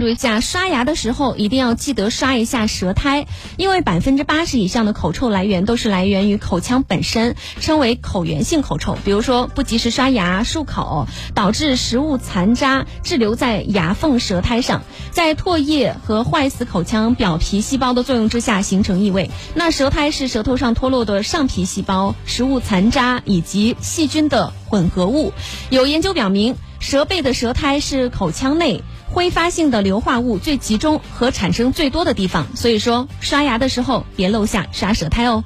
注意一下，刷牙的时候一定要记得刷一下舌苔，因为百分之八十以上的口臭来源都是来源于口腔本身，称为口源性口臭。比如说不及时刷牙、漱口，导致食物残渣滞留在牙缝、舌苔上，在唾液和坏死口腔表皮细胞的作用之下形成异味。那舌苔是舌头上脱落的上皮细胞、食物残渣以及细菌的混合物。有研究表明，舌背的舌苔是口腔内。挥发性的硫化物最集中和产生最多的地方，所以说刷牙的时候别漏下刷舌苔哦。